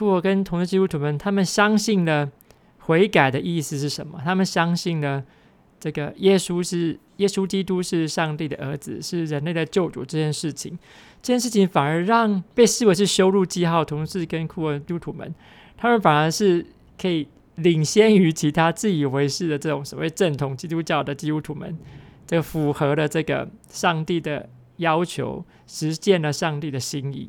库尔跟同时基督徒们，他们相信了悔改的意思是什么？他们相信了这个耶稣是耶稣基督是上帝的儿子，是人类的救主这件事情。这件事情反而让被视为是羞辱记号同事跟库尔基督徒们，他们反而是可以领先于其他自以为是的这种所谓正统基督教的基督徒们，这个符合了这个上帝的要求，实践了上帝的心意。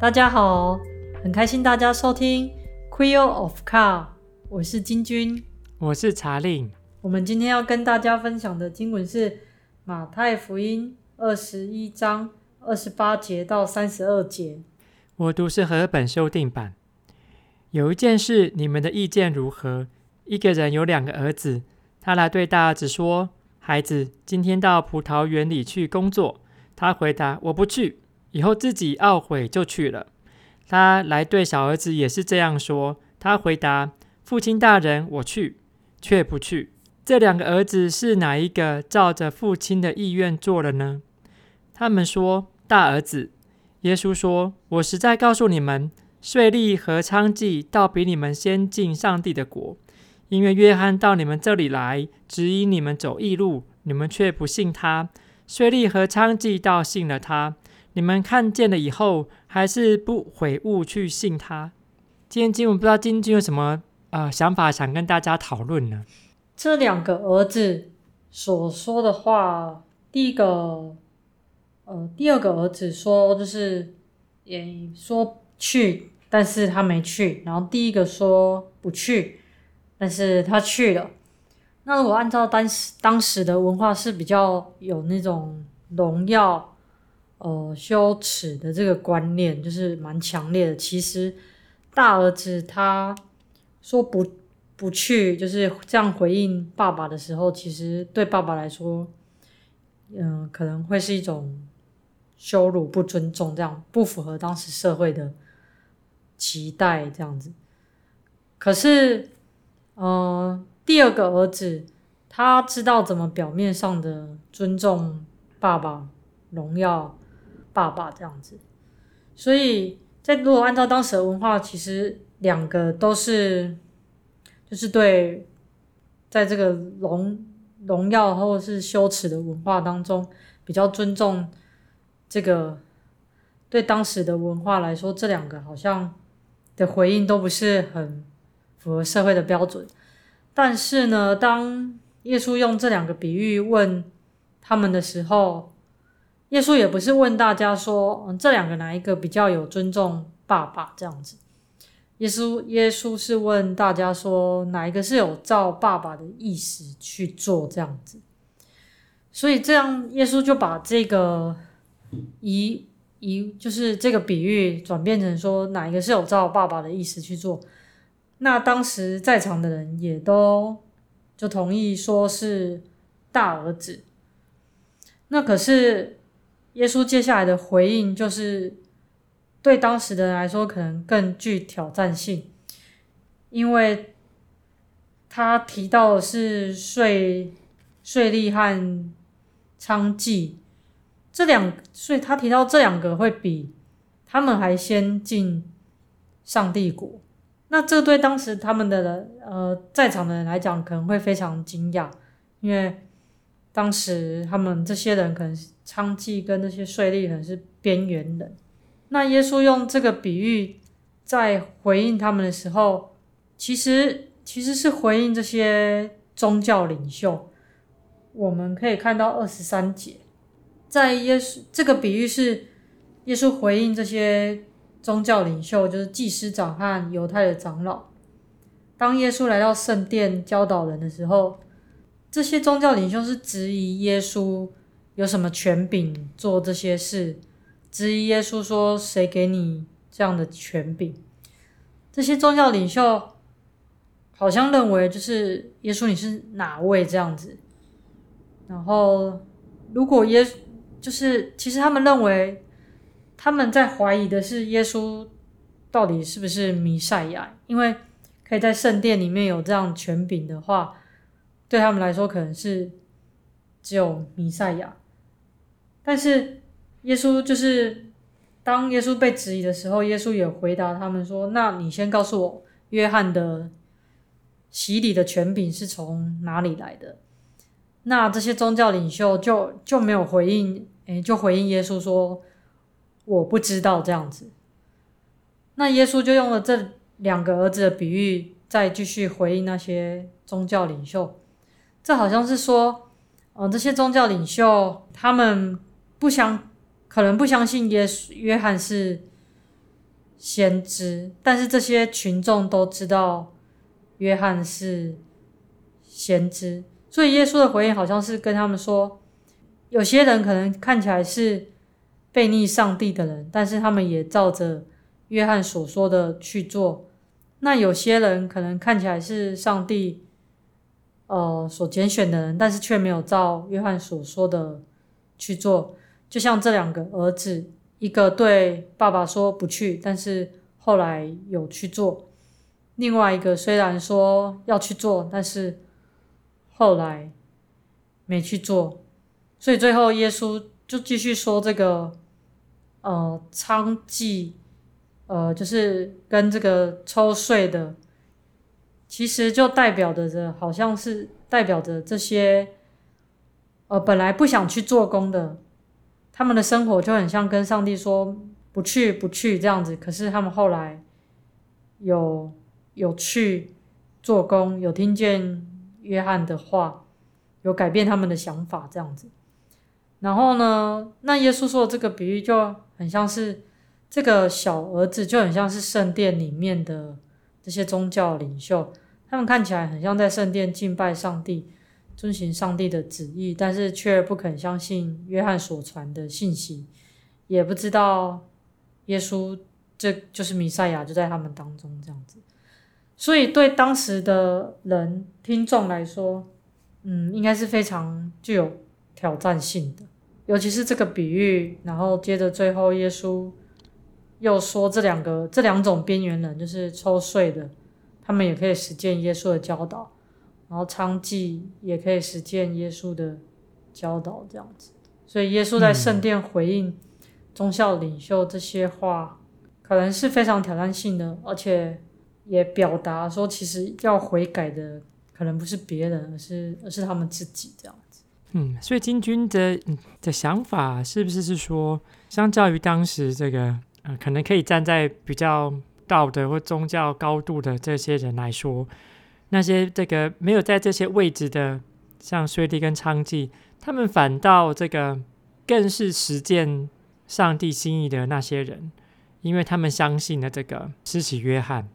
大家好，很开心大家收听 Queer of Car，我是金君，我是查令。我们今天要跟大家分享的经文是马太福音二十一章二十八节到三十二节。我读是和本修订版。有一件事，你们的意见如何？一个人有两个儿子，他来对大儿子说：“孩子，今天到葡萄园里去工作。”他回答：“我不去。”以后自己懊悔就去了。他来对小儿子也是这样说。他回答：“父亲大人，我去，却不去。”这两个儿子是哪一个照着父亲的意愿做了呢？他们说：“大儿子。”耶稣说：“我实在告诉你们，税吏和娼妓倒比你们先进上帝的国。因为约翰到你们这里来，指引你们走义路，你们却不信他；税吏和娼妓倒信了他。”你们看见了以后，还是不悔悟去信他。今天经文不知道金君有什么呃想法，想跟大家讨论呢？这两个儿子所说的话，第一个呃，第二个儿子说就是也说去，但是他没去。然后第一个说不去，但是他去了。那如果按照当时当时的文化是比较有那种荣耀。呃，羞耻的这个观念就是蛮强烈的。其实大儿子他说不不去，就是这样回应爸爸的时候，其实对爸爸来说，嗯、可能会是一种羞辱、不尊重，这样不符合当时社会的期待，这样子。可是，呃，第二个儿子他知道怎么表面上的尊重爸爸、荣耀。爸爸这样子，所以在如果按照当时的文化，其实两个都是，就是对，在这个荣荣耀或者是羞耻的文化当中，比较尊重这个。对当时的文化来说，这两个好像的回应都不是很符合社会的标准。但是呢，当耶稣用这两个比喻问他们的时候，耶稣也不是问大家说，嗯，这两个哪一个比较有尊重爸爸这样子？耶稣耶稣是问大家说，哪一个是有照爸爸的意思去做这样子？所以这样，耶稣就把这个一一就是这个比喻转变成说，哪一个是有照爸爸的意思去做？那当时在场的人也都就同意说是大儿子。那可是。耶稣接下来的回应就是，对当时的人来说可能更具挑战性，因为他提到的是税税利和娼妓这两，所以他提到这两个会比他们还先进上帝国。那这对当时他们的人呃在场的人来讲可能会非常惊讶，因为。当时他们这些人可能娼妓跟那些税吏，可能是边缘人。那耶稣用这个比喻在回应他们的时候，其实其实是回应这些宗教领袖。我们可以看到二十三节，在耶稣这个比喻是耶稣回应这些宗教领袖，就是祭司长和犹太的长老。当耶稣来到圣殿教导人的时候。这些宗教领袖是质疑耶稣有什么权柄做这些事，质疑耶稣说：“谁给你这样的权柄？”这些宗教领袖好像认为，就是耶稣你是哪位这样子。然后，如果耶就是其实他们认为他们在怀疑的是耶稣到底是不是弥赛亚，因为可以在圣殿里面有这样权柄的话。对他们来说可能是只有弥赛亚。但是耶稣就是当耶稣被质疑的时候，耶稣也回答他们说：“那你先告诉我，约翰的洗礼的权柄是从哪里来的？”那这些宗教领袖就就没有回应，诶，就回应耶稣说：“我不知道。”这样子。那耶稣就用了这两个儿子的比喻，再继续回应那些宗教领袖。这好像是说，呃，这些宗教领袖他们。不相，可能不相信耶稣约翰是先知，但是这些群众都知道约翰是先知，所以耶稣的回应好像是跟他们说，有些人可能看起来是悖逆上帝的人，但是他们也照着约翰所说的去做。那有些人可能看起来是上帝呃所拣选的人，但是却没有照约翰所说的去做。就像这两个儿子，一个对爸爸说不去，但是后来有去做；另外一个虽然说要去做，但是后来没去做。所以最后耶稣就继续说这个，呃，娼妓，呃，就是跟这个抽税的，其实就代表着这，好像是代表着这些，呃，本来不想去做工的。他们的生活就很像跟上帝说不去不去这样子，可是他们后来有有去做工，有听见约翰的话，有改变他们的想法这样子。然后呢，那耶稣说的这个比喻就很像是这个小儿子，就很像是圣殿里面的这些宗教领袖，他们看起来很像在圣殿敬拜上帝。遵循上帝的旨意，但是却不肯相信约翰所传的信息，也不知道耶稣这就是弥赛亚就在他们当中这样子。所以对当时的人听众来说，嗯，应该是非常具有挑战性的。尤其是这个比喻，然后接着最后耶稣又说这两个这两种边缘人，就是抽税的，他们也可以实践耶稣的教导。然后娼妓也可以实践耶稣的教导，这样子。所以耶稣在圣殿回应宗教领袖这些话，可能是非常挑战性的，而且也表达说，其实要悔改的可能不是别人，而是而是他们自己这样子。嗯，所以金军的的想法是不是是说，相较于当时这个，可能可以站在比较道德或宗教高度的这些人来说。那些这个没有在这些位置的，像税吏跟娼妓，他们反倒这个更是实践上帝心意的那些人，因为他们相信了这个施洗约翰，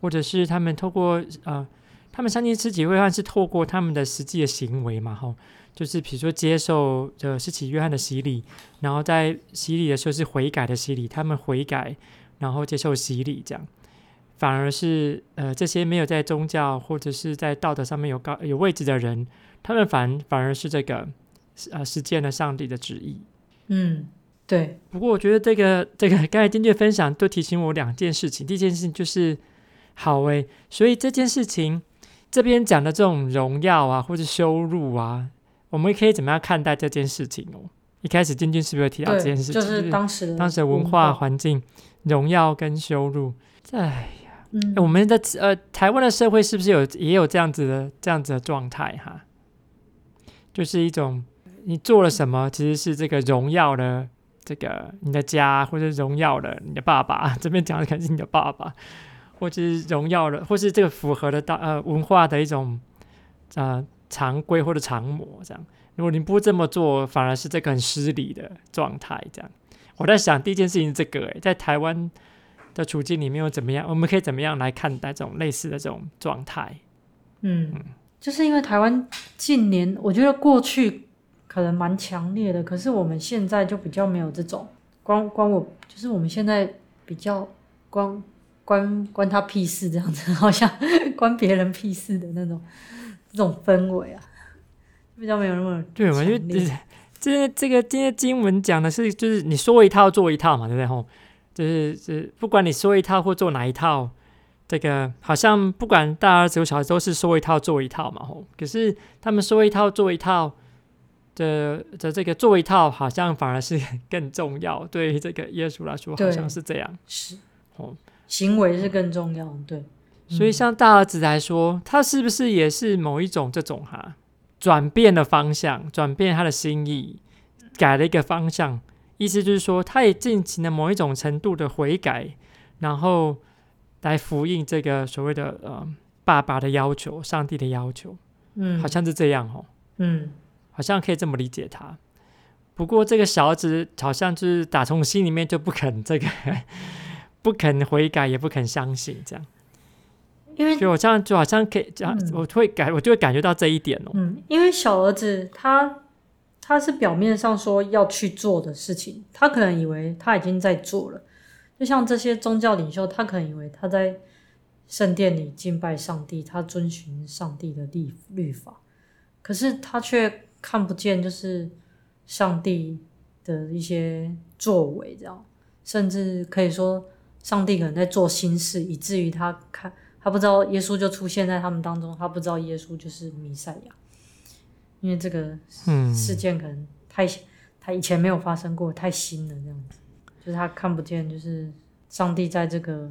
或者是他们透过呃，他们相信施洗约翰是透过他们的实际的行为嘛，吼，就是比如说接受呃施洗约翰的洗礼，然后在洗礼的时候是悔改的洗礼，他们悔改，然后接受洗礼这样。反而是呃，这些没有在宗教或者是在道德上面有高有位置的人，他们反反而是这个呃实践了上帝的旨意。嗯，对。不过我觉得这个这个刚才丁俊分享都提醒我两件事情。第一件事情就是好诶，所以这件事情这边讲的这种荣耀啊或者羞辱啊，我们可以怎么样看待这件事情哦？一开始金军是不是有提到这件事情？就是当时当时的文化环境，荣耀跟羞辱，在。嗯、我们的呃，台湾的社会是不是有也有这样子的这样子的状态哈？就是一种你做了什么，其实是这个荣耀的这个你的家，或者荣耀的你的爸爸。这边讲的可能是你的爸爸，或者是荣耀的，或是这个符合的大呃文化的一种呃常规或者常模这样。如果你不这么做，反而是这个很失礼的状态这样。我在想第一件事情是这个诶，在台湾。的处境里面又怎么样？我们可以怎么样来看待这种类似的这种状态？嗯，嗯，就是因为台湾近年，我觉得过去可能蛮强烈的，可是我们现在就比较没有这种关关我，就是我们现在比较关关关他屁事这样子，好像关别人屁事的那种这种氛围啊，比较没有那么对嘛？因为这这个今天经文讲的是，就是你说一套做一套嘛，对不对？吼。就是，就是不管你说一套或做哪一套，这个好像不管大儿子或小孩都是说一套做一套嘛，吼。可是他们说一套做一套的的这个做一套，好像反而是更重要。对于这个耶稣来说，好像是这样。是哦，行为是更重要。对，所以像大儿子来说，他是不是也是某一种这种哈转变的方向，转变他的心意，改了一个方向？意思就是说，他也进行了某一种程度的悔改，然后。来回应这个所谓的呃爸爸的要求，上帝的要求，嗯，好像是这样哦，嗯，好像可以这么理解他。不过这个小儿子好像就是打从心里面就不肯这个，不肯悔改，也不肯相信这样。因为就我这样就好像可以这样，嗯，我会感我就会感觉到这一点哦。嗯，因为小儿子他他是表面上说要去做的事情，他可能以为他已经在做了。就像这些宗教领袖，他可能以为他在圣殿里敬拜上帝，他遵循上帝的律律法，可是他却看不见，就是上帝的一些作为，这样，甚至可以说，上帝可能在做心事，以至于他看他不知道耶稣就出现在他们当中，他不知道耶稣就是弥赛亚，因为这个事件可能太他以前没有发生过，太新了，这样子。就是他看不见，就是上帝在这个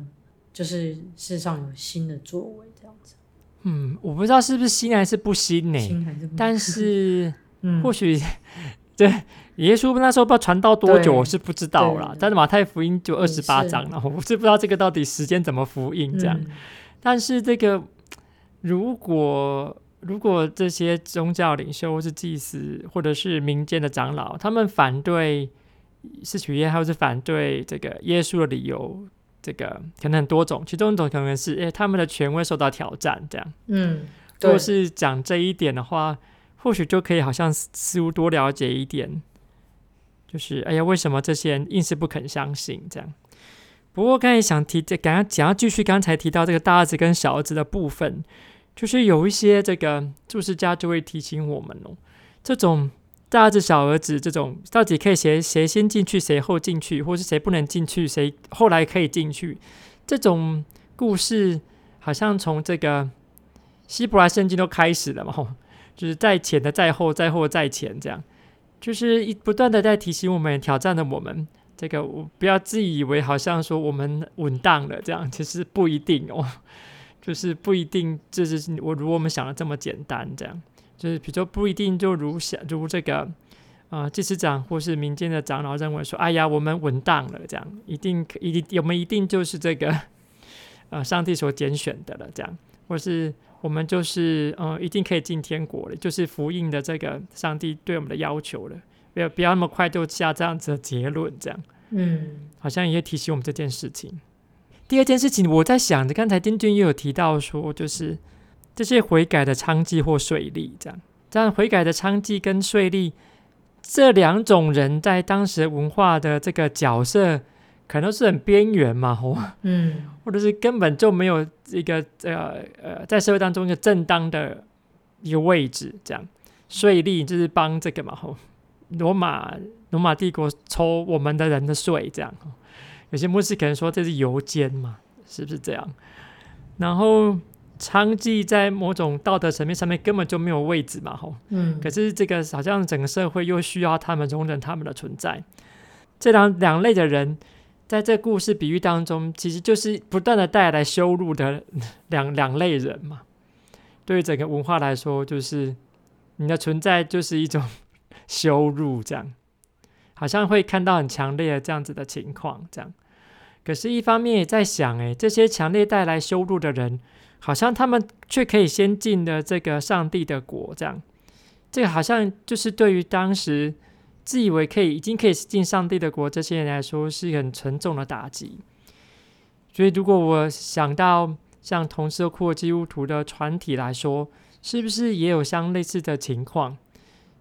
就是世上有新的作为这样子。嗯，我不知道是不是新还是不新呢？新还是不新？但是，或许对耶稣那时候不知道传到多久，我是不知道啦。但是马太福音就二十八章了，我是不知道这个到底时间怎么复印这样。嗯、但是这个如果如果这些宗教领袖或是祭司或者是民间的长老，他们反对。是取耶，还是反对这个耶稣的理由？这个可能很多种，其中一种可能是，哎，他们的权威受到挑战，这样。嗯，如果是讲这一点的话，或许就可以好像似乎多了解一点，就是哎呀，为什么这些人硬是不肯相信这样？不过刚才想提，这刚刚想要继续刚才提到这个大儿子跟小儿子的部分，就是有一些这个注释家就会提醒我们哦，这种。大儿子、小儿子这种到底可以谁谁先进去，谁后进去，或是谁不能进去，谁后来可以进去？这种故事好像从这个希伯来圣经都开始了嘛，就是在前的在后，在后在前，这样就是一不断的在提醒我们，挑战着我们。这个我不要自以为好像说我们稳当了，这样其实不一定哦，就是不一定，这是我如我们想的这么简单，这样。就是比如说不一定就如想如这个，呃，祭司长或是民间的长老认为说，哎呀，我们稳当了，这样一定一定我们一定就是这个，呃，上帝所拣选的了，这样，或是我们就是呃，一定可以进天国了，就是福音的这个上帝对我们的要求了，不要不要那么快就下这样子的结论，这样，嗯，好像也提醒我们这件事情。第二件事情，我在想着，刚才丁俊也有提到说，就是。这些悔改的娼妓或税吏，这样，这样悔改的娼妓跟税吏这两种人在当时文化的这个角色，可能是很边缘嘛，吼，嗯，或者是根本就没有一个呃呃，在社会当中一个正当的一个位置，这样，税吏就是帮这个嘛，吼，罗马罗马帝国抽我们的人的税，这样，有些牧师可能说这是油监嘛，是不是这样？然后。娼妓在某种道德层面上面根本就没有位置嘛，吼，嗯，可是这个好像整个社会又需要他们容忍他们的存在。这两两类的人，在这故事比喻当中，其实就是不断的带来羞辱的两两类人嘛。对于整个文化来说，就是你的存在就是一种羞辱，这样，好像会看到很强烈的这样子的情况，这样。可是，一方面也在想，诶，这些强烈带来羞辱的人。好像他们却可以先进的这个上帝的国，这样，这个好像就是对于当时自以为可以已经可以进上帝的国这些人来说，是一个很沉重的打击。所以，如果我想到像同时或基督徒的团体来说，是不是也有相类似的情况？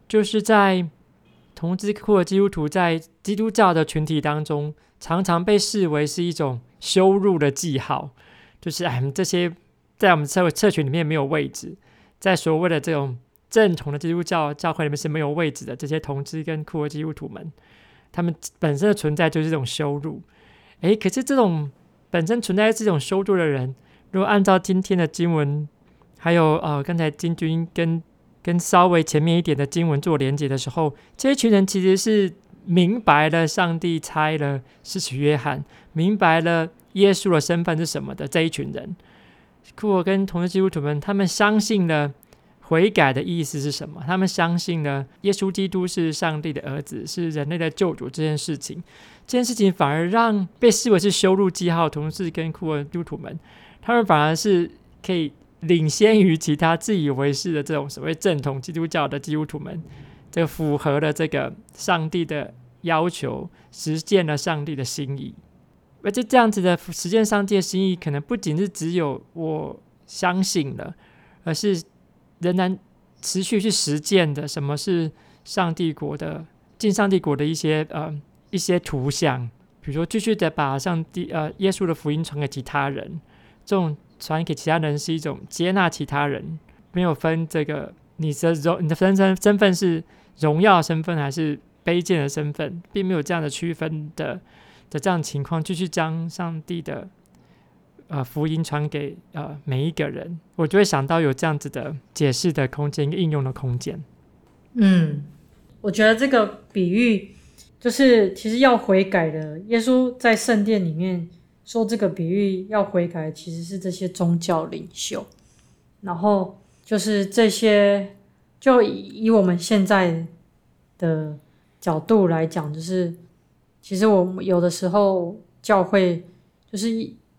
就是在同志或基督徒在基督教的群体当中，常常被视为是一种羞辱的记号，就是哎，这些。在我们社会社群里面没有位置，在所谓的这种正统的基督教教会里面是没有位置的。这些同志跟库尔基督徒们，他们本身的存在就是一种羞辱。诶，可是这种本身存在这种羞辱的人，如果按照今天的经文，还有呃刚才金军跟跟稍微前面一点的经文做连接的时候，这一群人其实是明白了上帝差了施洗约翰，明白了耶稣的身份是什么的这一群人。库尔跟同时基督徒们，他们相信了悔改的意思是什么？他们相信了耶稣基督是上帝的儿子，是人类的救主这件事情。这件事情反而让被视为是羞辱记号同事跟库尔基督徒们，他们反而是可以领先于其他自以为是的这种所谓正统基督教的基督徒们，这符合了这个上帝的要求，实践了上帝的心意。而且这样子的实践上帝的心意，可能不仅是只有我相信了，而是仍然持续去实践的。什么是上帝国的进上帝国的一些呃一些图像，比如说继续的把上帝呃耶稣的福音传给其他人，这种传给其他人是一种接纳其他人，没有分这个你的荣你的身身身份是荣耀身份还是卑贱的身份，并没有这样的区分的。的这样的情况，继续将上帝的呃福音传给呃每一个人，我就会想到有这样子的解释的空间，一个应用的空间。嗯，我觉得这个比喻就是其实要悔改的，耶稣在圣殿里面说这个比喻要悔改，其实是这些宗教领袖。然后就是这些，就以以我们现在的角度来讲，就是。其实我们有的时候教会就是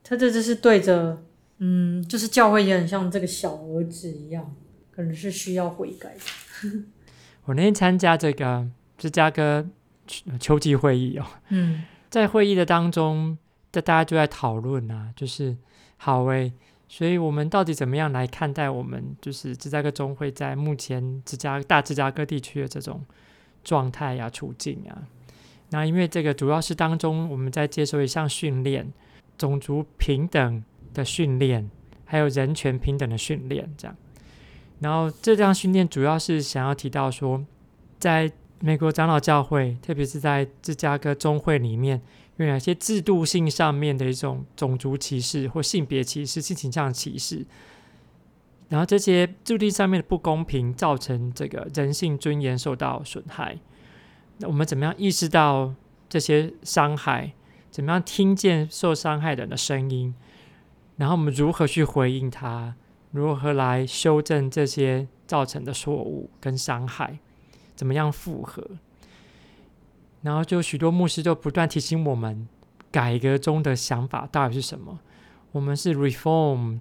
他这就是对着，嗯，就是教会也很像这个小儿子一样，可能是需要悔改的。我那天参加这个芝加哥秋季会议哦，嗯，在会议的当中，大家就在讨论啊，就是好诶，所以我们到底怎么样来看待我们就是芝加哥中会在目前芝加大芝加哥地区的这种状态呀、处境啊？那因为这个主要是当中我们在接受一项训练，种族平等的训练，还有人权平等的训练，这样。然后这项训练主要是想要提到说，在美国长老教会，特别是在芝加哥中会里面，有哪些制度性上面的一种种族歧视或性别歧视、性倾向歧视，然后这些制度上面的不公平，造成这个人性尊严受到损害。那我们怎么样意识到这些伤害？怎么样听见受伤害的人的声音？然后我们如何去回应他？如何来修正这些造成的错误跟伤害？怎么样复合？然后就许多牧师就不断提醒我们，改革中的想法到底是什么？我们是 reform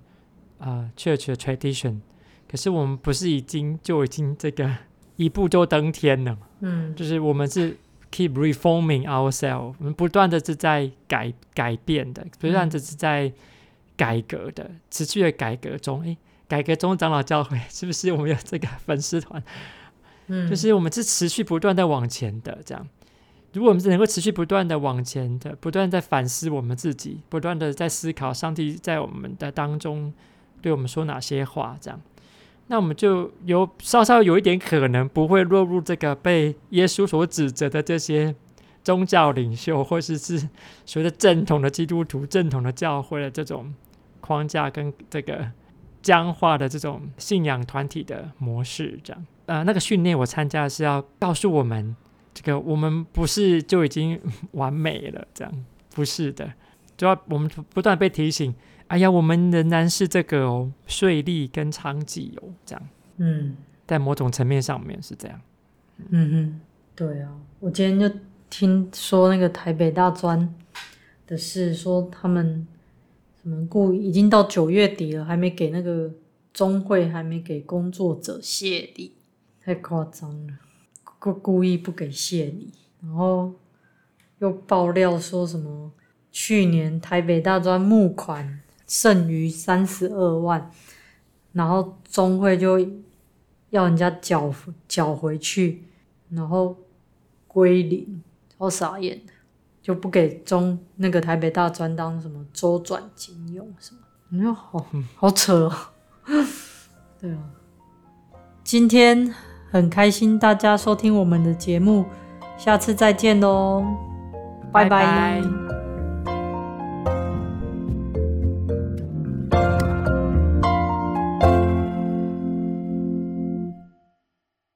啊、uh, church 的 tradition，可是我们不是已经就已经这个。一步就登天了，嗯，就是我们是 keep reforming ourselves，我们不断的是在改改变的，不断的是在改革的，嗯、持续的改革中。诶，改革中长老教会是不是我们有这个粉丝团？嗯，就是我们是持续不断的往前的，这样。如果我们是能够持续不断的往前的，不断在反思我们自己，不断的在思考上帝在我们的当中对我们说哪些话，这样。那我们就有稍稍有一点可能不会落入这个被耶稣所指责的这些宗教领袖，或者是所谓的正统的基督徒、正统的教会的这种框架跟这个僵化的这种信仰团体的模式，这样。呃，那个训练我参加是要告诉我们，这个我们不是就已经完美了，这样不是的，就要我们不断被提醒。哎呀，我们仍然是这个哦，税利跟娼妓哦，这样，嗯，在某种层面上面是这样，嗯哼，对啊，我今天就听说那个台北大专的事，说他们什么故已经到九月底了，还没给那个中会，还没给工作者谢礼，太夸张了，故故意不给谢礼，然后又爆料说什么去年台北大专募款。剩余三十二万，然后中会就要人家缴缴回去，然后归零，好傻眼，就不给中那个台北大专当什么周转金用什么，你说好好扯哦。对啊，今天很开心大家收听我们的节目，下次再见喽，拜拜。